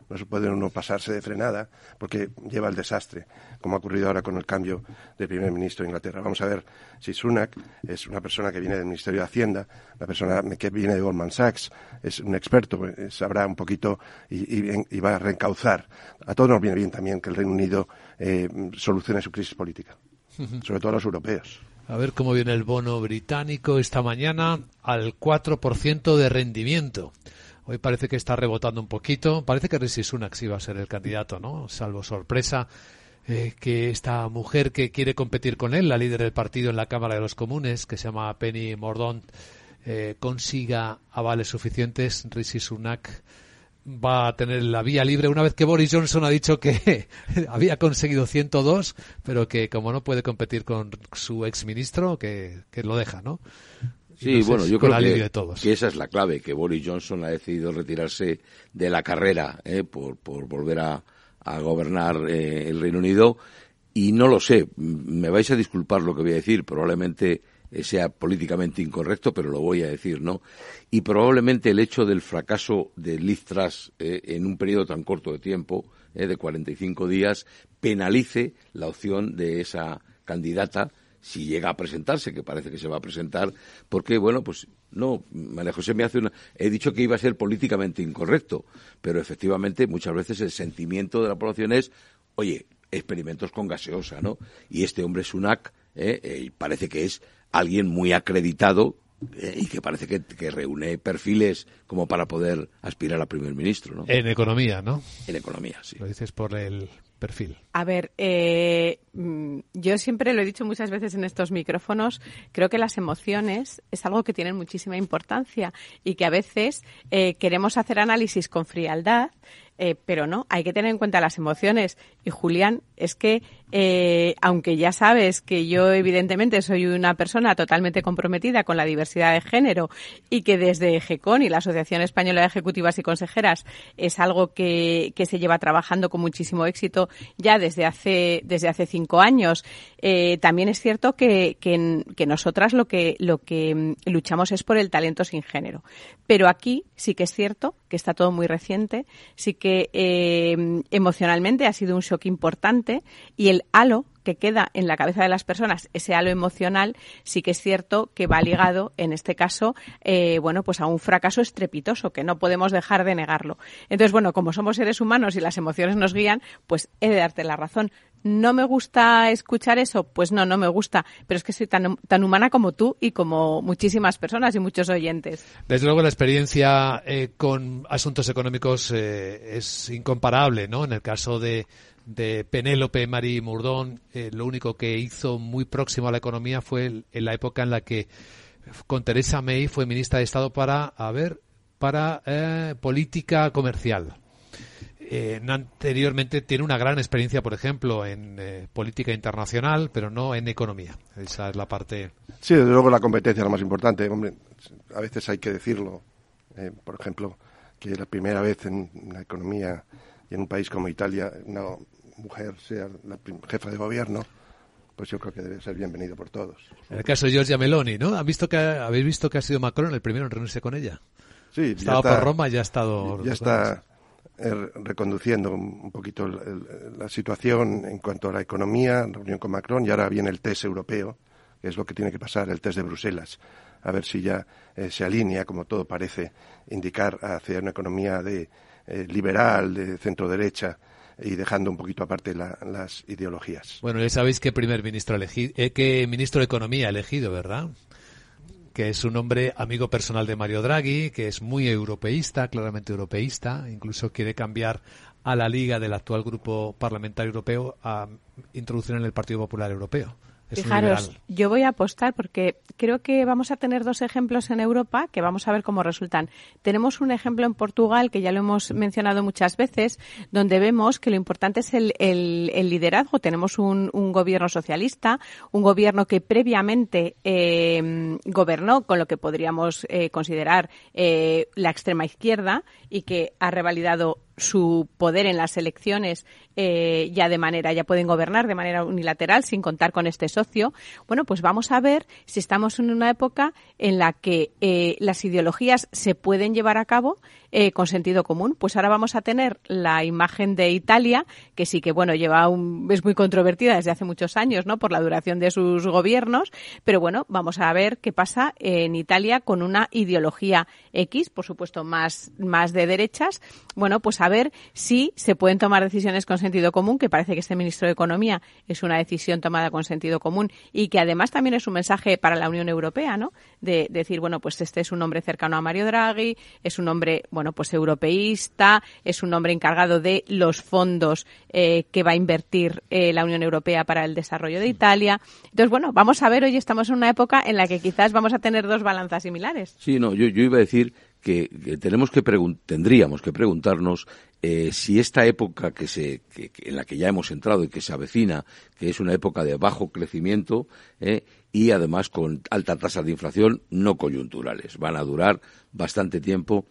No se puede uno pasarse de frenada porque lleva el desastre, como ha ocurrido ahora con el cambio de primer ministro de Inglaterra. Vamos a ver si Sunak es una persona que viene del Ministerio de Hacienda, una persona que viene de Goldman Sachs, es un experto, pues, sabrá un poquito y, va a reencauzar. A todos nos viene bien también que el Reino Unido eh, solucione su crisis política, sobre todo a los europeos. A ver cómo viene el bono británico esta mañana al 4% de rendimiento. Hoy parece que está rebotando un poquito. Parece que Rishi Sunak sí va a ser el candidato, ¿no? Salvo sorpresa eh, que esta mujer que quiere competir con él, la líder del partido en la Cámara de los Comunes, que se llama Penny Mordaunt, eh, consiga avales suficientes. Rishi Sunak va a tener la vía libre una vez que Boris Johnson ha dicho que (laughs) había conseguido 102, pero que como no puede competir con su exministro, que, que lo deja, ¿no? Sí, bueno, yo creo que, esa es la clave, que Boris Johnson ha decidido retirarse de la carrera ¿eh? por, por volver a, a gobernar eh, el Reino Unido. Y no lo sé, me vais a disculpar lo que voy a decir, probablemente eh, sea políticamente incorrecto, pero lo voy a decir, ¿no? Y probablemente el hecho del fracaso de Liz Truss eh, en un periodo tan corto de tiempo, eh, de 45 días, penalice la opción de esa candidata si llega a presentarse, que parece que se va a presentar, porque, bueno, pues no, María José me hace una. He dicho que iba a ser políticamente incorrecto, pero efectivamente muchas veces el sentimiento de la población es, oye, experimentos con gaseosa, ¿no? Y este hombre es un ac, eh, parece que es alguien muy acreditado eh, y que parece que, reúne perfiles como para poder aspirar a primer ministro, ¿no? En economía, ¿no? En economía, sí. Lo dices por el perfil. A ver, eh, mm, yo siempre lo he dicho muchas veces en estos micrófonos, creo que las emociones es algo que tienen muchísima importancia y que a veces eh, queremos hacer análisis con frialdad eh, pero no, hay que tener en cuenta las emociones. Y Julián, es que eh, aunque ya sabes que yo evidentemente soy una persona totalmente comprometida con la diversidad de género y que desde GECON y la Asociación Española de Ejecutivas y Consejeras es algo que, se lleva trabajando con muchísimo éxito ya desde hace, desde hace cinco años, eh, también es cierto que, que, que, nosotras lo que, lo que mm, luchamos es por el talento sin género. Pero aquí sí que es cierto que está todo muy reciente, sí que eh, emocionalmente ha sido un shock importante y el halo que queda en la cabeza de las personas, ese halo emocional, sí que es cierto que va ligado, en este caso, eh, bueno, pues a un fracaso estrepitoso, que no podemos dejar de negarlo. Entonces, bueno, como somos seres humanos y las emociones nos guían, pues he de darte la razón. ¿No me gusta escuchar eso? Pues no, no me gusta. Pero es que soy tan, tan humana como tú y como muchísimas personas y muchos oyentes. Desde luego la experiencia eh, con asuntos económicos eh, es incomparable, ¿no? En el caso de, de Penélope Marie Murdón, eh, lo único que hizo muy próximo a la economía fue en la época en la que con Teresa May fue ministra de Estado para, a para política comercial eh, anteriormente tiene una gran experiencia, por ejemplo, en eh, política internacional, pero no en economía. Esa es la parte. Sí, desde luego la competencia es la más importante. Hombre, a veces hay que decirlo. Eh, por ejemplo, que la primera vez en la economía y en un país como Italia una mujer sea la jefa de gobierno, pues yo creo que debe ser bienvenido por todos. En el caso de Giorgia Meloni, ¿no? ¿Han visto que, ¿Habéis visto que ha sido Macron el primero en reunirse con ella? Sí, Estaba por Roma y ya ha estado. Ya está Er, reconduciendo un poquito la situación en cuanto a la economía, reunión con Macron, y ahora viene el test europeo, que es lo que tiene que pasar, el test de Bruselas, a ver si ya eh, se alinea, como todo parece indicar, hacia una economía de, eh, liberal, de centro-derecha, y dejando un poquito aparte las ideologías. Bueno, ya sabéis qué primer ministro elegido, eh, qué ministro de Economía ha elegido, ¿verdad? que es un hombre amigo personal de Mario Draghi, que es muy europeísta, claramente europeísta, incluso quiere cambiar a la Liga del actual grupo parlamentario europeo a introducir en el Partido Popular Europeo. Fijaros, yo voy a apostar porque creo que vamos a tener dos ejemplos en Europa que vamos a ver cómo resultan. Tenemos un ejemplo en Portugal que ya lo hemos mencionado muchas veces, donde vemos que lo importante es el, liderazgo. Tenemos un, gobierno socialista, un gobierno que previamente eh, gobernó con lo que podríamos eh, considerar eh, la extrema izquierda y que ha revalidado su poder en las elecciones eh, ya de manera, ya pueden gobernar de manera unilateral sin contar con este socio. Bueno, pues vamos a ver si estamos en una época en la que eh, las ideologías se pueden llevar a cabo eh, con sentido común. Pues ahora vamos a tener la imagen de Italia, que sí que bueno lleva un, es muy controvertida desde hace muchos años, ¿no? Por la duración de sus gobiernos, pero bueno, vamos a ver qué pasa en Italia con una ideología X, por supuesto más más de derechas, bueno, pues a ver si se pueden tomar decisiones con sentido común, que parece que este ministro de Economía es una decisión tomada con sentido común y que además también es un mensaje para la Unión Europea, ¿no? De, decir, bueno, pues este es un hombre cercano a Mario Draghi, es un hombre, pues europeísta, es un hombre encargado de los fondos eh, que va a invertir eh, la Unión Europea para el desarrollo de Italia. Entonces, bueno, vamos a ver, hoy estamos en una época en la que quizás vamos a tener dos balanzas similares. Sí, no, yo, yo iba a decir que, tenemos que tendríamos que preguntarnos eh, si esta época que se, en la que ya hemos entrado y que se avecina, que es una época de bajo crecimiento eh, y además con alta tasa de inflación no coyunturales, van a durar bastante tiempo,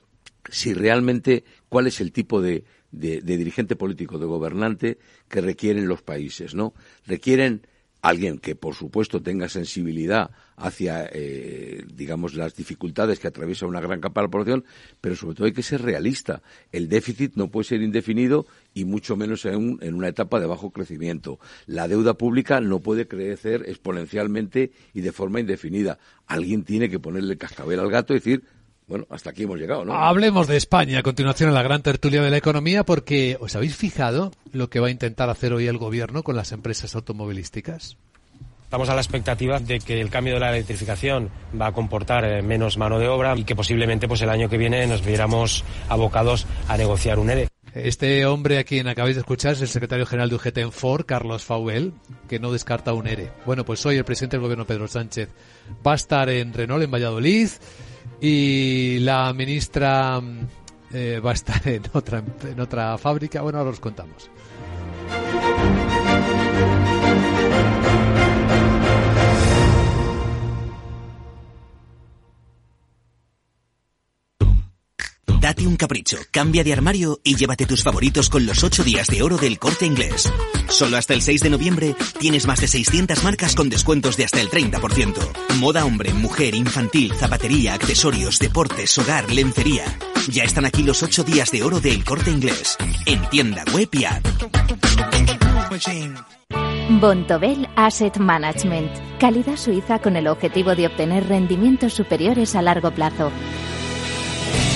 si realmente cuál es el tipo de, de dirigente político, de gobernante que requieren los países, ¿no? Requieren alguien que, por supuesto, tenga sensibilidad hacia, eh, digamos, las dificultades que atraviesa una gran capa de la población, pero sobre todo hay que ser realista. El déficit no puede ser indefinido y mucho menos en, en una etapa de bajo crecimiento. La deuda pública no puede crecer exponencialmente y de forma indefinida. Alguien tiene que ponerle cascabel al gato y decir, bueno, hasta aquí hemos llegado, ¿no? Hablemos de España a continuación en la gran tertulia de la economía porque ¿os habéis fijado lo que va a intentar hacer hoy el gobierno con las empresas automovilísticas? Estamos a la expectativa de que el cambio de la electrificación va a comportar eh, menos mano de obra y que posiblemente pues el año que viene nos viéramos abocados a negociar un ERE. Este hombre a quien acabáis de escuchar es el secretario general de UGT en Ford, Carlos Fauel, que no descarta un ERE. Bueno, pues hoy el presidente del gobierno, Pedro Sánchez, va a estar en Renault, en Valladolid, y la ministra eh, va a estar en otra, en otra fábrica. Bueno, ahora os contamos. Date un capricho, cambia de armario y llévate tus favoritos con los 8 días de oro del corte inglés. Solo hasta el 6 de noviembre tienes más de 600 marcas con descuentos de hasta el 30%. Moda hombre, mujer, infantil, zapatería, accesorios, deportes, hogar, lencería. Ya están aquí los 8 días de oro del corte inglés. En tienda web y app. Bontobel Asset Management. Calidad suiza con el objetivo de obtener rendimientos superiores a largo plazo.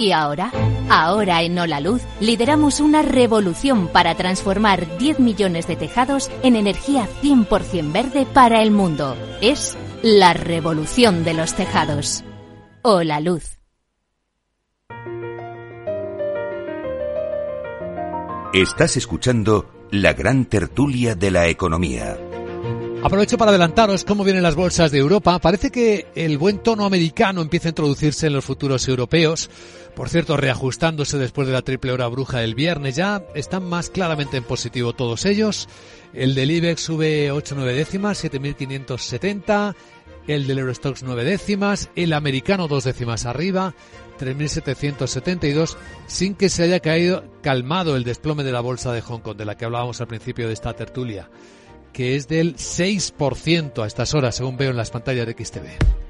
Y ahora, ahora en Hola Luz, lideramos una revolución para transformar 10 millones de tejados en energía 100% verde para el mundo. Es la revolución de los tejados. Hola Luz. Estás escuchando la gran tertulia de la economía. Aprovecho para adelantaros cómo vienen las bolsas de Europa. Parece que el buen tono americano empieza a introducirse en los futuros europeos. Por cierto, reajustándose después de la triple hora bruja del viernes, ya están más claramente en positivo todos ellos. El del IBEX sube 8-9 décimas, 7.570. El del Eurostox 9 décimas. El americano 2 décimas arriba, 3.772, sin que se haya caído calmado el desplome de la bolsa de Hong Kong, de la que hablábamos al principio de esta tertulia que es del 6% a estas horas, según veo en las pantallas de XTV.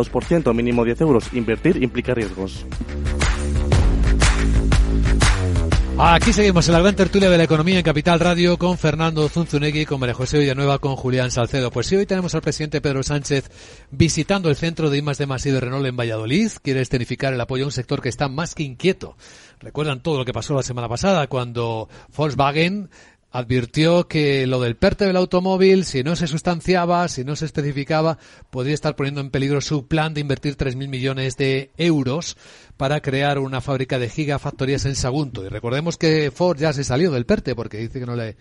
2%, mínimo 10 euros. Invertir implica riesgos. Aquí seguimos en la gran tertulia de la economía en Capital Radio con Fernando Zunzunegui, con María José Villanueva, con Julián Salcedo. Pues sí, hoy tenemos al presidente Pedro Sánchez visitando el centro de I+D de Renault en Valladolid. Quiere escenificar el apoyo a un sector que está más que inquieto. Recuerdan todo lo que pasó la semana pasada cuando Volkswagen advirtió que lo del PERTE del automóvil, si no se sustanciaba, si no se especificaba, podría estar poniendo en peligro su plan de invertir 3.000 millones de euros para crear una fábrica de gigafactorías en Sagunto. Y recordemos que Ford ya se salió del PERTE porque dice que no le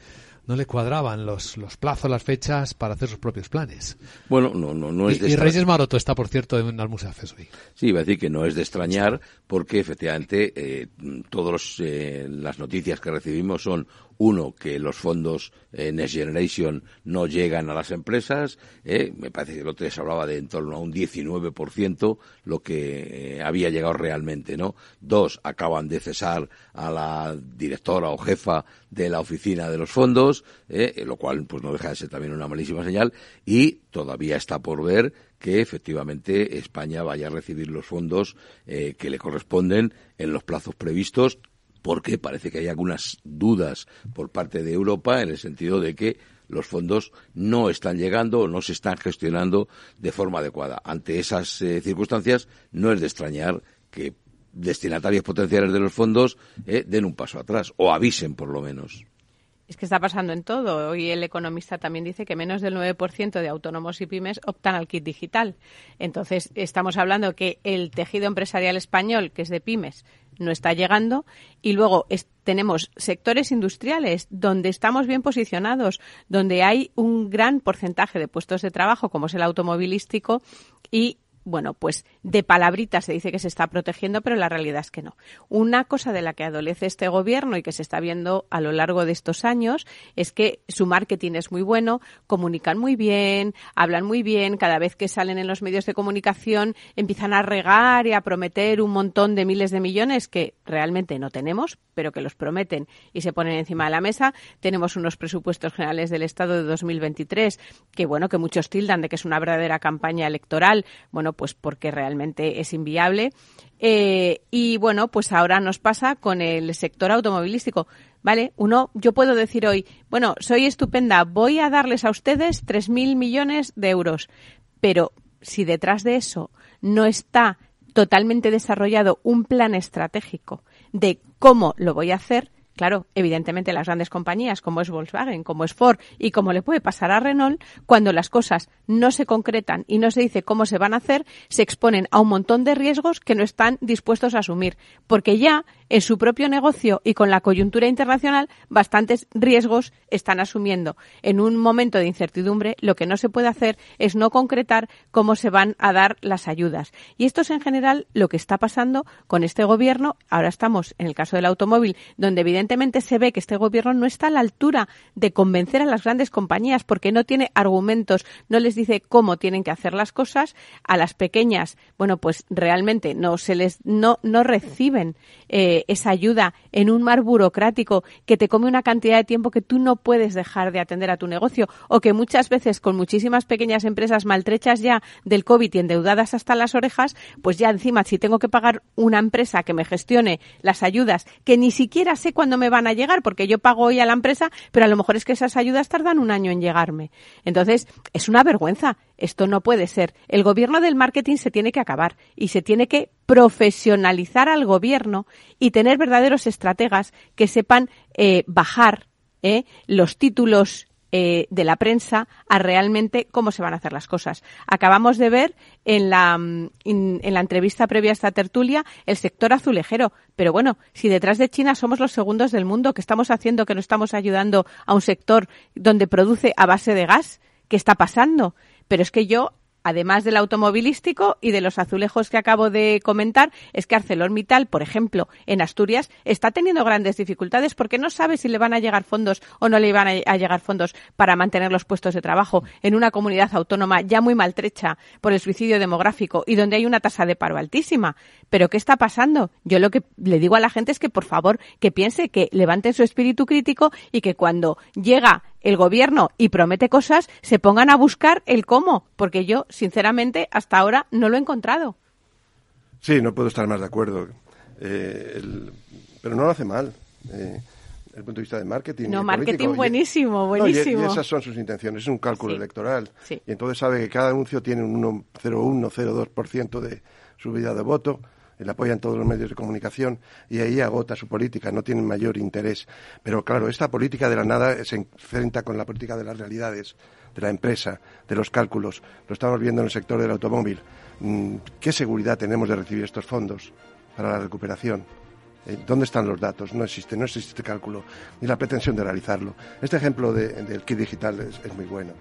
no le cuadraban los, los plazos, las fechas para hacer sus propios planes. Bueno, no, no, no es de Y, Reyes Maroto está, por cierto, en Almusafes hoy. Sí, iba a decir que no es de extrañar porque efectivamente eh, todas eh, las noticias que recibimos son uno, que los fondos eh, Next Generation no llegan a las empresas. Eh, me parece que el otro día se hablaba de en torno a un 19% lo que eh, había llegado realmente, ¿no? Dos, acaban de cesar a la directora o jefa de la oficina de los fondos, lo cual pues no deja de ser también una malísima señal. Y todavía está por ver que efectivamente España vaya a recibir los fondos que le corresponden en los plazos previstos porque parece que hay algunas dudas por parte de Europa en el sentido de que los fondos no están llegando o no se están gestionando de forma adecuada. Ante esas eh, circunstancias, no es de extrañar que destinatarios potenciales de los fondos eh, den un paso atrás o avisen por lo menos. Es que está pasando en todo. Hoy el economista también dice que menos del 9% de autónomos y pymes optan al kit digital. Entonces, estamos hablando que el tejido empresarial español, que es de pymes, no está llegando. Y luego tenemos sectores industriales donde estamos bien posicionados, donde hay un gran porcentaje de puestos de trabajo, como es el automovilístico, y bueno, pues de palabritas se dice que se está protegiendo, pero la realidad es que no. Una cosa de la que adolece este gobierno y que se está viendo a lo largo de estos años es que su marketing es muy bueno, comunican muy bien, hablan muy bien, cada vez que salen en los medios de comunicación empiezan a regar y a prometer un montón de miles de millones que realmente no tenemos, pero que los prometen y se ponen encima de la mesa. Tenemos unos presupuestos generales del Estado de 2023 que, bueno, que muchos tildan de que es una verdadera campaña electoral. Bueno, pues porque realmente es inviable. Eh, y bueno, pues ahora nos pasa con el sector automovilístico. ¿Vale? Uno, yo puedo decir hoy, bueno, soy estupenda, voy a darles a ustedes 3.000 millones de euros. Pero si detrás de eso no está totalmente desarrollado un plan estratégico de cómo lo voy a hacer, Claro, evidentemente las grandes compañías como es Volkswagen, como es Ford y como le puede pasar a Renault, cuando las cosas no se concretan y no se dice cómo se van a hacer, se exponen a un montón de riesgos que no están dispuestos a asumir, porque ya en su propio negocio y con la coyuntura internacional bastantes riesgos están asumiendo. En un momento de incertidumbre, lo que no se puede hacer es no concretar cómo se van a dar las ayudas. Y esto es en general lo que está pasando con este gobierno. Ahora estamos en el caso del automóvil, donde evidentemente se ve que este gobierno no está a la altura de convencer a las grandes compañías porque no tiene argumentos, no les dice cómo tienen que hacer las cosas. A las pequeñas, bueno, pues realmente no se les no no reciben eh, esa ayuda en un mar burocrático que te come una cantidad de tiempo que tú no puedes dejar de atender a tu negocio o que muchas veces con muchísimas pequeñas empresas maltrechas ya del COVID y endeudadas hasta las orejas, pues ya encima si tengo que pagar una empresa que me gestione las ayudas que ni siquiera sé cuándo me van a llegar porque yo pago hoy a la empresa, pero a lo mejor es que esas ayudas tardan un año en llegarme. Entonces, es una vergüenza. Esto no puede ser. El gobierno del marketing se tiene que acabar y se tiene que profesionalizar al gobierno y tener verdaderos estrategas que sepan eh, bajar eh, los títulos eh, de la prensa a realmente cómo se van a hacer las cosas. Acabamos de ver en la, mm, en la entrevista previa a esta tertulia el sector azulejero. Pero bueno, si detrás de China somos los segundos del mundo, ¿qué estamos haciendo que no estamos ayudando a un sector donde produce a base de gas? ¿Qué está pasando? Pero es que yo además del automovilístico y de los azulejos que acabo de comentar, es que ArcelorMittal, por ejemplo, en Asturias, está teniendo grandes dificultades porque no sabe si le van a llegar fondos o no le van a llegar fondos para mantener los puestos de trabajo en una comunidad autónoma ya muy maltrecha por el suicidio demográfico y donde hay una tasa de paro altísima. Pero ¿qué está pasando? Yo lo que le digo a la gente es que, por favor, que piense, que levante su espíritu crítico y que cuando llega el gobierno y promete cosas, se pongan a buscar el cómo, porque yo, sinceramente, hasta ahora no lo he encontrado. Sí, no puedo estar más de acuerdo. Eh, pero no lo hace mal. Eh, desde el punto de vista de marketing. No, marketing buenísimo, buenísimo. y, esas son sus intenciones, es un cálculo electoral. Y entonces sabe que cada anuncio tiene un 0,1, 0,2% de subida de voto le apoyan todos los medios de comunicación y ahí agota su política, no tienen mayor interés. Pero claro, esta política de la nada se enfrenta con la política de las realidades, de la empresa, de los cálculos. Lo estamos viendo en el sector del automóvil. Mm, ¿Qué seguridad tenemos de recibir estos fondos para la recuperación? Eh, ¿Dónde están los datos? No existe, no existe este cálculo, ni la pretensión de realizarlo. Este ejemplo del kit digital es, muy bueno,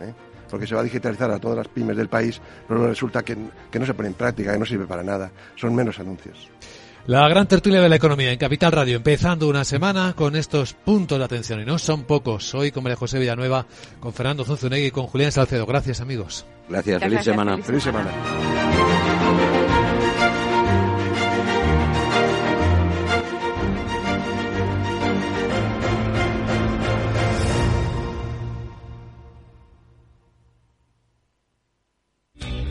¿eh? Porque se va a digitalizar a todas las pymes del país, pero resulta que, que no se pone en práctica, que no sirve para nada. Son menos anuncios. La gran tertulia de la economía en Capital Radio, empezando una semana con estos puntos de atención, y no son pocos. Hoy con María José Villanueva, con Fernando Zunzunegui y con Julián Salcedo. Gracias, amigos. Gracias, feliz semana. Feliz semana.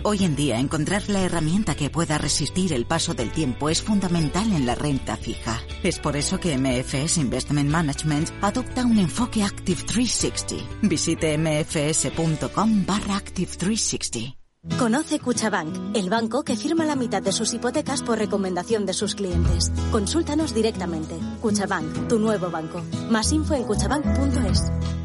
Hoy en día encontrar la herramienta que pueda resistir el paso del tiempo es fundamental en la renta fija. Es por eso que MFS Investment Management adopta un enfoque Active 360. Visite mfs.com barra Active 360. Conoce Cuchabank, el banco que firma la mitad de sus hipotecas por recomendación de sus clientes. Consúltanos directamente. Cuchabank, tu nuevo banco. Más info en cuchabank.es.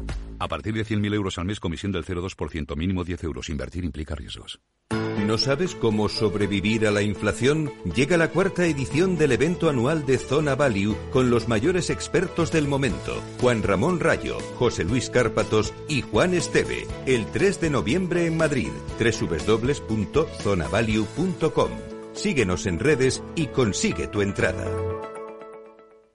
A partir de 100.000 euros al mes, comisión del 0,2%, mínimo 10 euros. Invertir implica riesgos. ¿No sabes cómo sobrevivir a la inflación? Llega la cuarta edición del evento anual de Zona Value con los mayores expertos del momento. Juan Ramón Rayo, José Luis Cárpatos y Juan Esteve. El 3 de noviembre en Madrid. www.zonavalue.com. Síguenos en redes y consigue tu entrada.